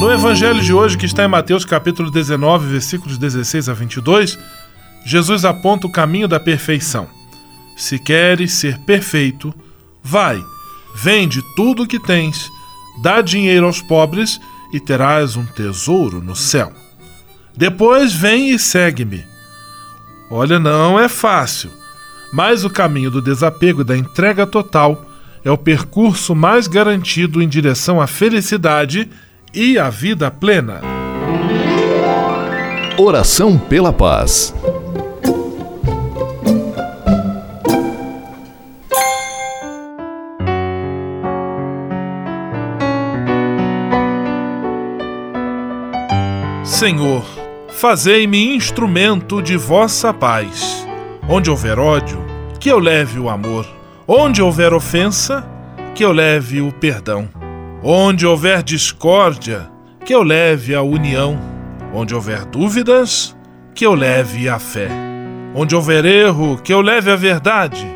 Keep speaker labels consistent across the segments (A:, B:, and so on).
A: No evangelho de hoje, que está em Mateus capítulo 19, versículos 16 a 22, Jesus aponta o caminho da perfeição. Se queres ser perfeito, vai, vende tudo o que tens, dá dinheiro aos pobres e terás um tesouro no céu. Depois vem e segue-me. Olha, não é fácil, mas o caminho do desapego e da entrega total é o percurso mais garantido em direção à felicidade e a vida plena.
B: Oração pela paz.
A: Senhor, fazei-me instrumento de vossa paz. Onde houver ódio, que eu leve o amor. Onde houver ofensa, que eu leve o perdão. Onde houver discórdia, que eu leve a união. Onde houver dúvidas, que eu leve a fé. Onde houver erro, que eu leve a verdade.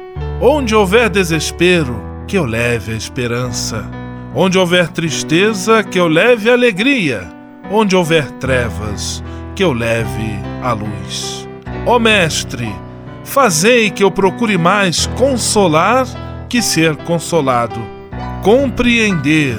A: Onde houver desespero, que eu leve a esperança. Onde houver tristeza, que eu leve alegria. Onde houver trevas, que eu leve a luz. Ó Mestre, fazei que eu procure mais consolar que ser consolado, compreender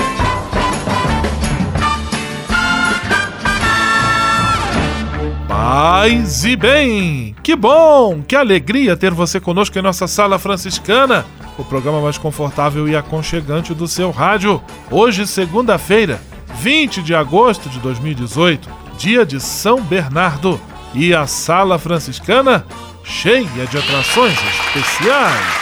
A: Paz e bem! Que bom! Que alegria ter você conosco em nossa sala franciscana, o programa mais confortável e aconchegante do seu rádio. Hoje, segunda-feira, 20 de agosto de 2018, dia de São Bernardo, e a sala franciscana cheia de atrações especiais.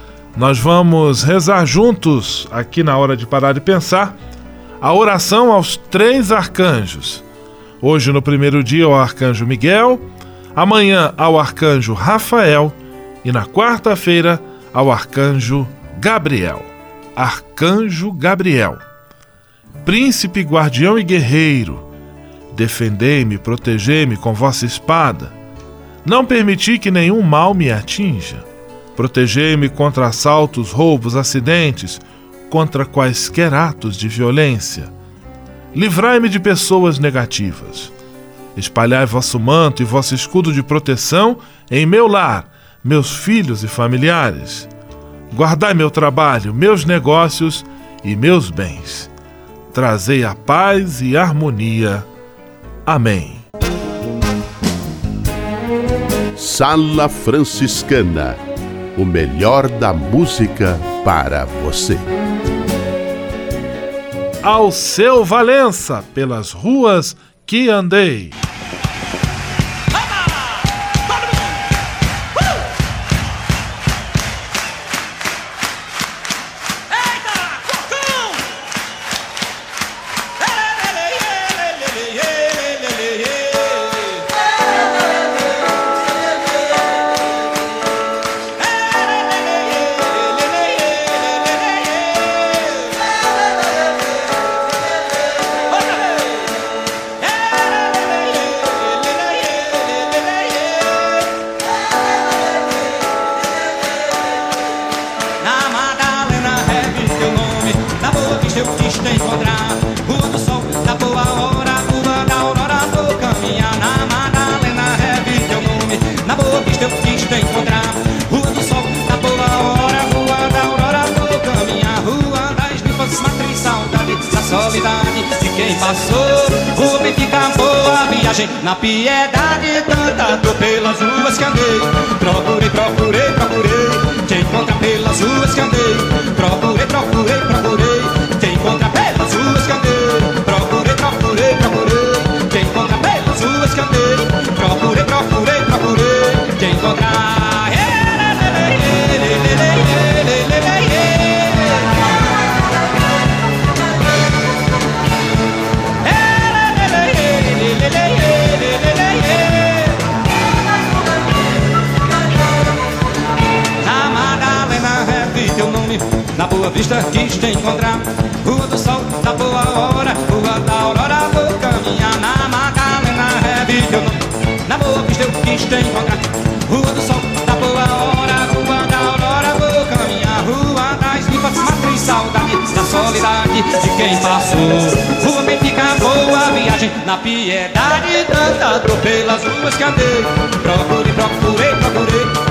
A: nós vamos rezar juntos, aqui na hora de parar e pensar, a oração aos três arcanjos. Hoje, no primeiro dia, ao arcanjo Miguel, amanhã, ao arcanjo Rafael e na quarta-feira, ao arcanjo Gabriel. Arcanjo Gabriel, príncipe, guardião e guerreiro, defendei-me, protegei-me com vossa espada. Não permiti que nenhum mal me atinja. Protegei-me contra assaltos, roubos, acidentes, contra quaisquer atos de violência. Livrai-me de pessoas negativas. Espalhai vosso manto e vosso escudo de proteção em meu lar, meus filhos e familiares. Guardai meu trabalho, meus negócios e meus bens. Trazei a paz e harmonia. Amém.
C: Sala Franciscana o melhor da música para você.
A: Ao seu Valença, pelas ruas que andei.
D: Te encontrar. Rua do Sol, da Boa Hora. Rua da Aurora, vou caminhar Na Madalena, teu nome Na Boa Vista eu quis te encontrar. Rua do Sol, da Boa Hora. Rua da Aurora, vou caminhar. Rua das Limpas, Matriz, saudade Da solidade de quem passou. Rua Benfica, boa viagem Na piedade, cantado pelas ruas que andei. Procurei, procurei, procurei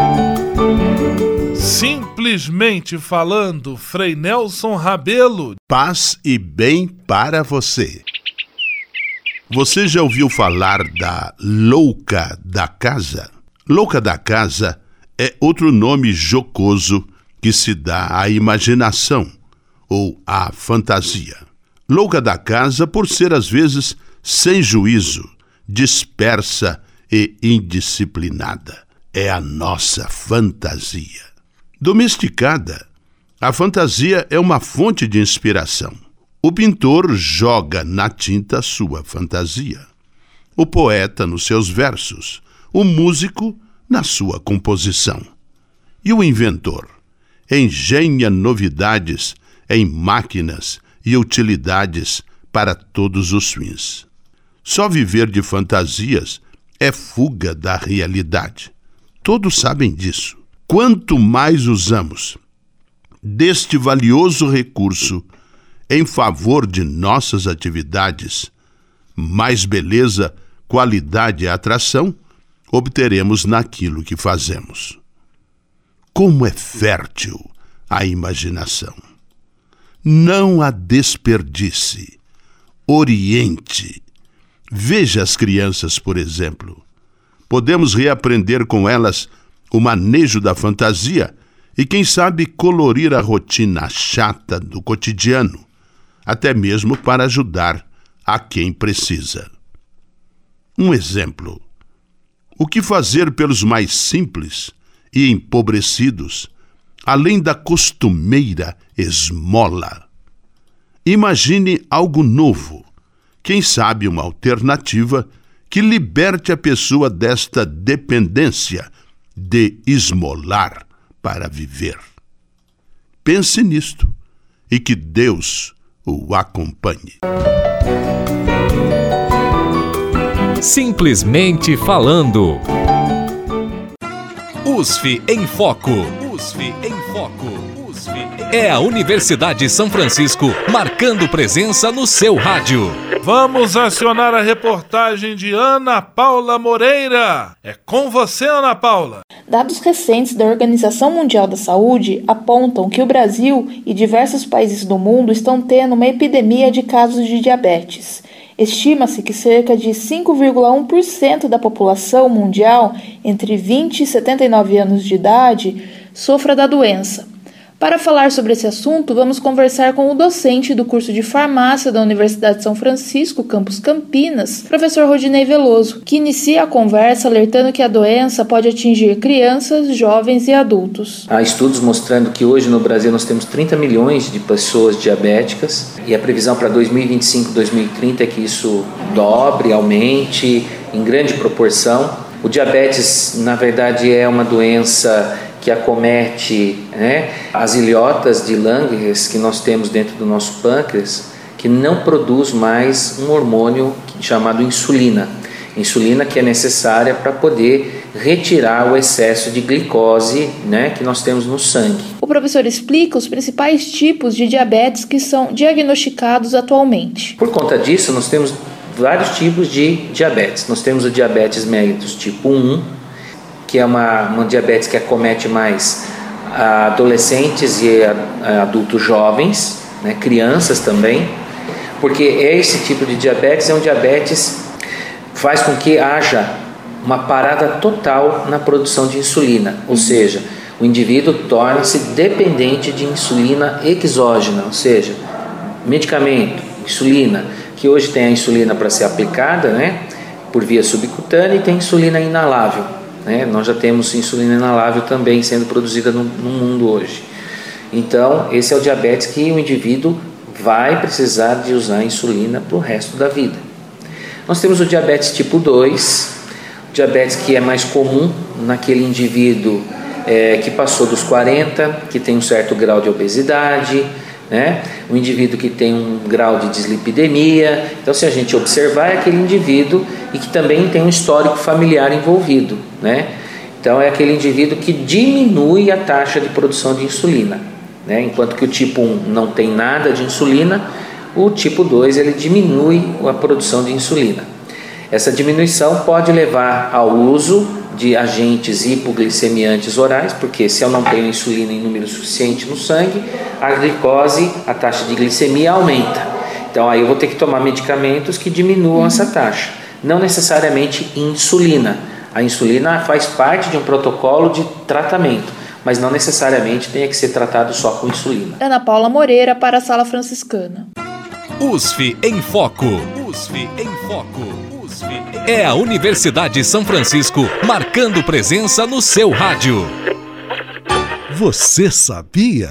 A: Simplesmente falando, Frei Nelson Rabelo.
C: Paz e bem para você. Você já ouviu falar da louca da casa? Louca da casa é outro nome jocoso que se dá à imaginação ou à fantasia. Louca da casa por ser às vezes sem juízo, dispersa e indisciplinada. É a nossa fantasia. Domesticada, a fantasia é uma fonte de inspiração. O pintor joga na tinta sua fantasia. O poeta nos seus versos. O músico na sua composição. E o inventor engenha novidades em máquinas e utilidades para todos os fins. Só viver de fantasias é fuga da realidade. Todos sabem disso. Quanto mais usamos deste valioso recurso em favor de nossas atividades, mais beleza, qualidade e atração obteremos naquilo que fazemos. Como é fértil a imaginação! Não a desperdice, oriente. Veja as crianças, por exemplo. Podemos reaprender com elas o manejo da fantasia e, quem sabe, colorir a rotina chata do cotidiano, até mesmo para ajudar a quem precisa. Um exemplo: o que fazer pelos mais simples e empobrecidos, além da costumeira esmola? Imagine algo novo, quem sabe uma alternativa que liberte a pessoa desta dependência de esmolar para viver. Pense nisto e que Deus o acompanhe.
E: Simplesmente falando. USF em Foco. USF em Foco. É a Universidade de São Francisco marcando presença no seu rádio.
F: Vamos acionar a reportagem de Ana Paula Moreira. É com você, Ana Paula.
G: Dados recentes da Organização Mundial da Saúde apontam que o Brasil e diversos países do mundo estão tendo uma epidemia de casos de diabetes. Estima-se que cerca de 5,1% da população mundial entre 20 e 79 anos de idade sofra da doença. Para falar sobre esse assunto, vamos conversar com o docente do curso de farmácia da Universidade de São Francisco, campus Campinas, professor Rodinei Veloso, que inicia a conversa alertando que a doença pode atingir crianças, jovens e adultos.
H: Há estudos mostrando que hoje no Brasil nós temos 30 milhões de pessoas diabéticas e a previsão para 2025, 2030 é que isso dobre, aumente em grande proporção. O diabetes, na verdade, é uma doença que acomete né, as ilhotas de Langerhans que nós temos dentro do nosso pâncreas, que não produz mais um hormônio chamado insulina. Insulina que é necessária para poder retirar o excesso de glicose né, que nós temos no sangue.
G: O professor explica os principais tipos de diabetes que são diagnosticados atualmente.
H: Por conta disso, nós temos vários tipos de diabetes. Nós temos o diabetes mellitus tipo 1, que é uma, uma diabetes que acomete mais adolescentes e adultos jovens, né, crianças também, porque esse tipo de diabetes é um diabetes faz com que haja uma parada total na produção de insulina, ou seja, o indivíduo torna-se dependente de insulina exógena, ou seja, medicamento, insulina, que hoje tem a insulina para ser aplicada, né, por via subcutânea e tem insulina inalável. Né? Nós já temos insulina inalável também sendo produzida no, no mundo hoje. Então, esse é o diabetes que o indivíduo vai precisar de usar insulina para o resto da vida. Nós temos o diabetes tipo 2, diabetes que é mais comum naquele indivíduo é, que passou dos 40, que tem um certo grau de obesidade, né? um indivíduo que tem um grau de dislipidemia. Então, se a gente observar, é aquele indivíduo e que também tem um histórico familiar envolvido. Né? Então, é aquele indivíduo que diminui a taxa de produção de insulina. Né? Enquanto que o tipo 1 não tem nada de insulina, o tipo 2 ele diminui a produção de insulina. Essa diminuição pode levar ao uso de agentes hipoglicemiantes orais, porque se eu não tenho insulina em número suficiente no sangue, a glicose, a taxa de glicemia aumenta. Então aí eu vou ter que tomar medicamentos que diminuam essa taxa, não necessariamente insulina. A insulina faz parte de um protocolo de tratamento, mas não necessariamente tem que ser tratado só com insulina.
G: Ana Paula Moreira para a Sala Franciscana.
E: USF em Foco. USF em Foco. É a Universidade de São Francisco marcando presença no seu rádio.
C: Você sabia?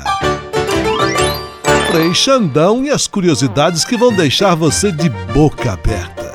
C: Frei Xandão e as curiosidades que vão deixar você de boca aberta.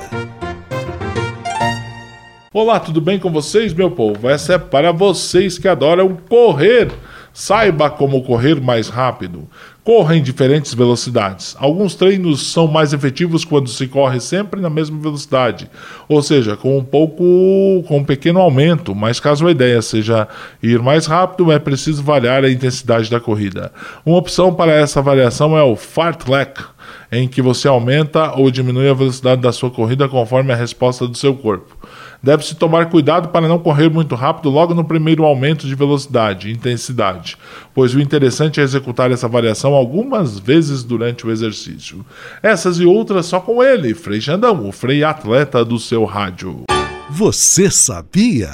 F: Olá, tudo bem com vocês, meu povo? Essa é para vocês que adoram correr. Saiba como correr mais rápido. Corra em diferentes velocidades. Alguns treinos são mais efetivos quando se corre sempre na mesma velocidade, ou seja, com um pouco, com um pequeno aumento. Mas caso a ideia seja ir mais rápido, é preciso variar a intensidade da corrida. Uma opção para essa variação é o fartlek, em que você aumenta ou diminui a velocidade da sua corrida conforme a resposta do seu corpo. Deve-se tomar cuidado para não correr muito rápido logo no primeiro aumento de velocidade e intensidade, pois o interessante é executar essa variação algumas vezes durante o exercício. Essas e outras só com ele, Frei Xandão, o Frei atleta do seu rádio.
C: Você sabia?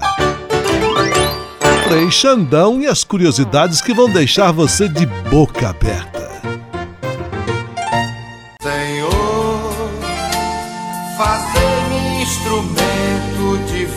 C: Frei Xandão e as curiosidades que vão deixar você de boca aberta.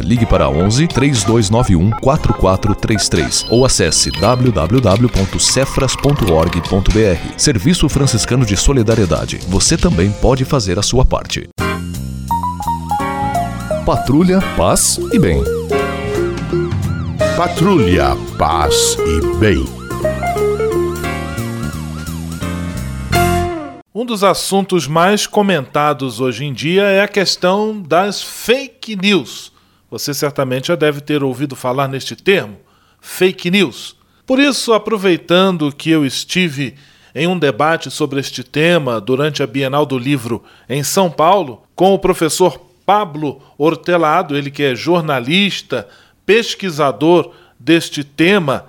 B: ligue para 11 3291 4433 ou acesse www.cefras.org.br. Serviço Franciscano de Solidariedade. Você também pode fazer a sua parte. Patrulha, paz e bem.
C: Patrulha, paz e bem.
A: Um dos assuntos mais comentados hoje em dia é a questão das fake news. Você certamente já deve ter ouvido falar neste termo, fake news. Por isso, aproveitando que eu estive em um debate sobre este tema durante a Bienal do Livro em São Paulo, com o professor Pablo Hortelado, ele que é jornalista, pesquisador deste tema,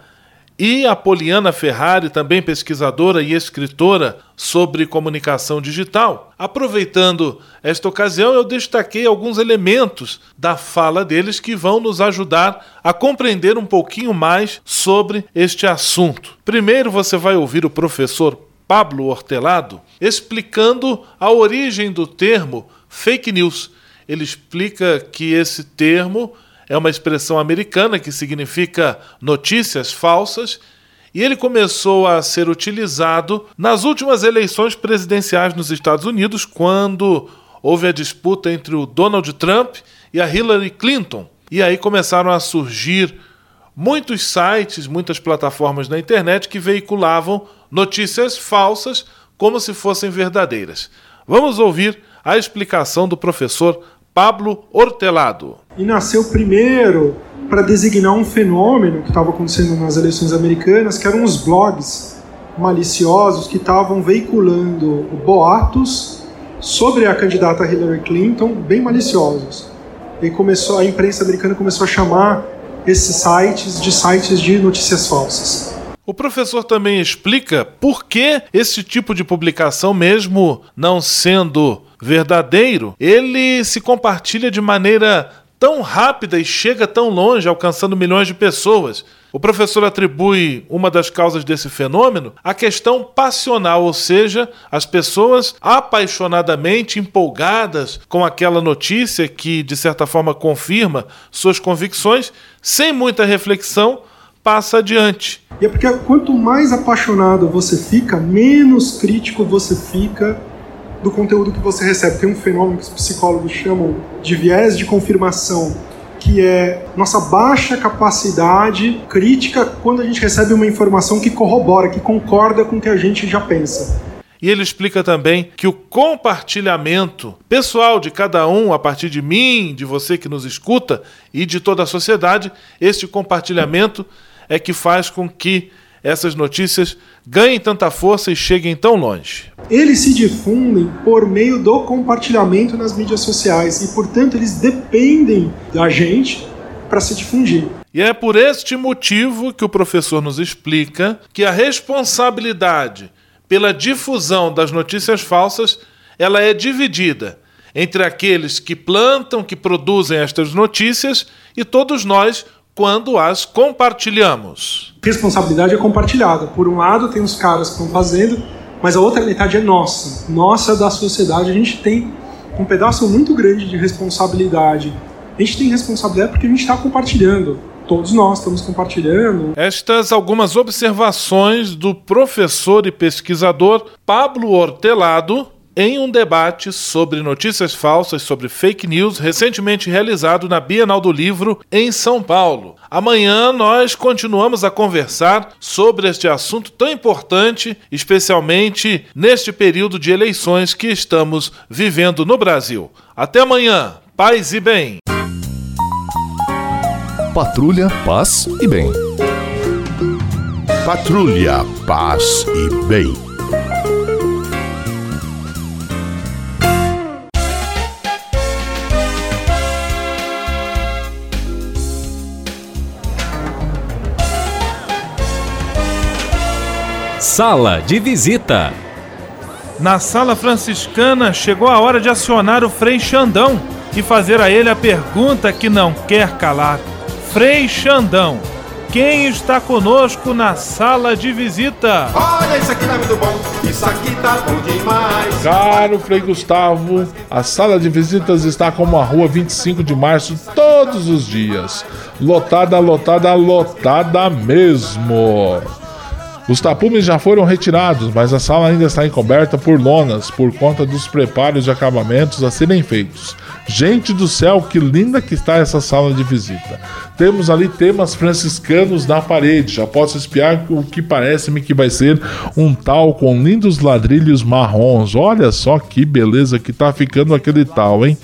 A: e a Poliana Ferrari, também pesquisadora e escritora sobre comunicação digital. Aproveitando esta ocasião, eu destaquei alguns elementos da fala deles que vão nos ajudar a compreender um pouquinho mais sobre este assunto. Primeiro, você vai ouvir o professor Pablo Hortelado explicando a origem do termo fake news. Ele explica que esse termo é uma expressão americana que significa notícias falsas e ele começou a ser utilizado nas últimas eleições presidenciais nos Estados Unidos, quando houve a disputa entre o Donald Trump e a Hillary Clinton. E aí começaram a surgir muitos sites, muitas plataformas na internet que veiculavam notícias falsas como se fossem verdadeiras. Vamos ouvir a explicação do professor Pablo Hortelado.
I: E nasceu primeiro para designar um fenômeno que estava acontecendo nas eleições americanas, que eram os blogs maliciosos que estavam veiculando boatos sobre a candidata Hillary Clinton, bem maliciosos. E começou a imprensa americana começou a chamar esses sites de sites de notícias falsas.
A: O professor também explica por que esse tipo de publicação, mesmo não sendo verdadeiro, ele se compartilha de maneira tão rápida e chega tão longe, alcançando milhões de pessoas. O professor atribui uma das causas desse fenômeno à questão passional, ou seja, as pessoas apaixonadamente empolgadas com aquela notícia que, de certa forma, confirma suas convicções, sem muita reflexão, passa adiante.
I: E é porque quanto mais apaixonado você fica, menos crítico você fica do conteúdo que você recebe. Tem um fenômeno que os psicólogos chamam de viés de confirmação, que é nossa baixa capacidade crítica quando a gente recebe uma informação que corrobora, que concorda com o que a gente já pensa.
A: E ele explica também que o compartilhamento pessoal de cada um, a partir de mim, de você que nos escuta e de toda a sociedade, este compartilhamento é que faz com que essas notícias ganhem tanta força e cheguem tão longe.
I: Eles se difundem por meio do compartilhamento nas mídias sociais e, portanto, eles dependem da gente para se difundir.
A: E é por este motivo que o professor nos explica que a responsabilidade pela difusão das notícias falsas ela é dividida entre aqueles que plantam, que produzem estas notícias e todos nós quando as compartilhamos.
I: Responsabilidade é compartilhada. Por um lado, tem os caras que estão fazendo, mas a outra metade é nossa. Nossa da sociedade. A gente tem um pedaço muito grande de responsabilidade. A gente tem responsabilidade porque a gente está compartilhando todos nós estamos compartilhando.
A: Estas algumas observações do professor e pesquisador Pablo Hortelado em um debate sobre notícias falsas, sobre fake news, recentemente realizado na Bienal do Livro em São Paulo. Amanhã nós continuamos a conversar sobre este assunto tão importante, especialmente neste período de eleições que estamos vivendo no Brasil. Até amanhã, paz e bem.
B: Patrulha, paz e bem.
C: Patrulha, paz e bem.
E: Sala de visita.
A: Na sala franciscana chegou a hora de acionar o Frei Xandão e fazer a ele a pergunta que não quer calar. Frei Xandão, quem está conosco na sala de visita?
J: Olha, isso aqui tá muito bom, isso aqui tá bom demais.
F: Caro Frei Gustavo, a sala de visitas está como a rua 25 de março todos os dias. Lotada, lotada, lotada mesmo. Os tapumes já foram retirados, mas a sala ainda está encoberta por lonas por conta dos preparos e acabamentos a serem feitos. Gente do céu, que linda que está essa sala de visita. Temos ali temas franciscanos na parede. Já posso espiar o que parece-me que vai ser um tal com lindos ladrilhos marrons. Olha só que beleza que tá ficando aquele tal, hein?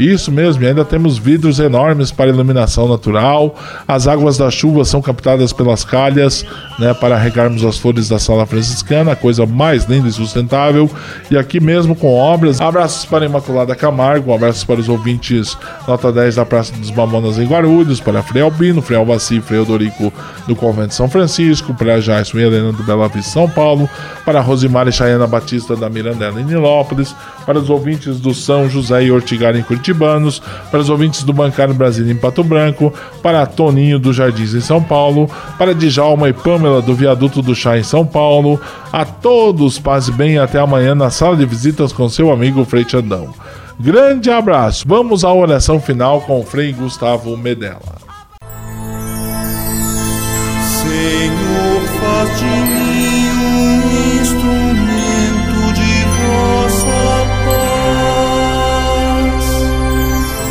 F: Isso mesmo, e ainda temos vidros enormes para iluminação natural. As águas da chuva são captadas pelas calhas, né, para regarmos as flores da sala franciscana, a coisa mais linda e sustentável. E aqui mesmo com obras. Abraços para Imaculada Camargo, abraços para os ouvintes nota 10 da Praça dos Mamonas em Guarulhos, para Frei Albino, Frei Alvaci, Frei Odorico do Convento de São Francisco, para Jason e Helena do Bela Vista São Paulo, para Rosimar e Chayana Batista da Mirandela em Nilópolis, para os ouvintes do São José e Ortigar em Curitibanos, para os ouvintes do Bancário Brasil em Pato Branco, para Toninho do Jardins em São Paulo, para Djalma e Pâmela do Viaduto do Chá em São Paulo. A todos, paz e bem até amanhã na sala de visitas com seu amigo Frei Xandão. Grande abraço. Vamos à oração final com o Frei Gustavo Medella.
K: Senhor, faz de mim